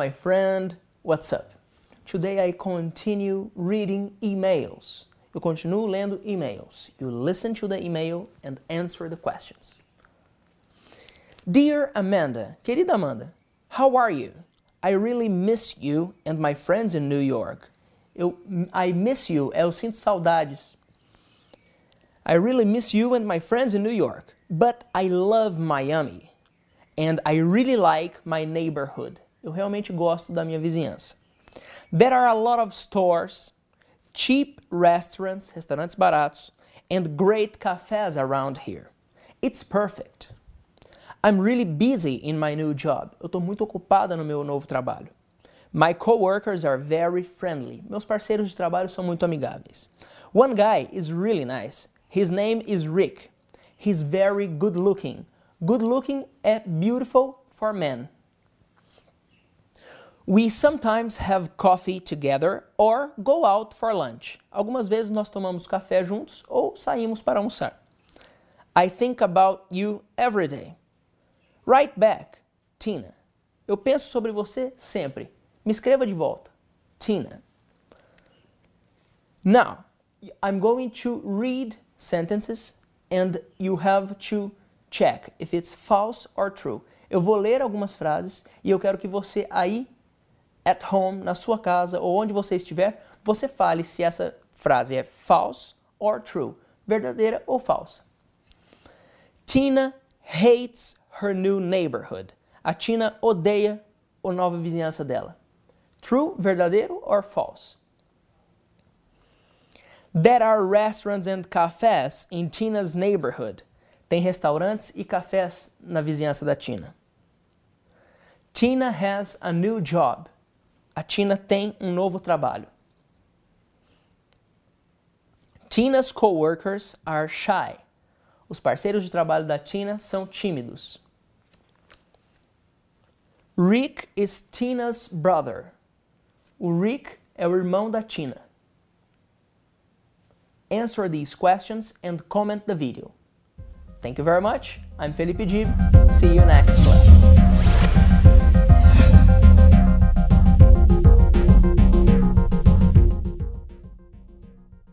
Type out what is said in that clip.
my friend. What's up? Today I continue reading emails. Eu continuo lendo emails. You listen to the email and answer the questions. Dear Amanda, querida Amanda, how are you? I really miss you and my friends in New York. Eu, I miss you, eu sinto saudades. I really miss you and my friends in New York, but I love Miami. And I really like my neighborhood. Eu realmente gosto da minha vizinhança. There are a lot of stores, cheap restaurants, restaurantes baratos, and great cafes around here. It's perfect. I'm really busy in my new job. Eu estou muito ocupada no meu novo trabalho. My coworkers are very friendly. Meus parceiros de trabalho são muito amigáveis. One guy is really nice. His name is Rick. He's very good looking. Good looking é beautiful for men. We sometimes have coffee together or go out for lunch. Algumas vezes nós tomamos café juntos ou saímos para almoçar. I think about you every day. Write back, Tina. Eu penso sobre você sempre. Me escreva de volta, Tina. Now, I'm going to read sentences and you have to check if it's false or true. Eu vou ler algumas frases e eu quero que você aí at home, na sua casa ou onde você estiver, você fale se essa frase é false or true, verdadeira ou falsa. Tina hates her new neighborhood. A Tina odeia a nova vizinhança dela. True, verdadeiro or false? There are restaurants and cafes in Tina's neighborhood. Tem restaurantes e cafés na vizinhança da Tina. Tina has a new job. A Tina tem um novo trabalho. Tina's coworkers are shy. Os parceiros de trabalho da Tina são tímidos. Rick is Tina's brother. O Rick é o irmão da Tina. Answer these questions and comment the video. Thank you very much. I'm Felipe Dib. See you next class.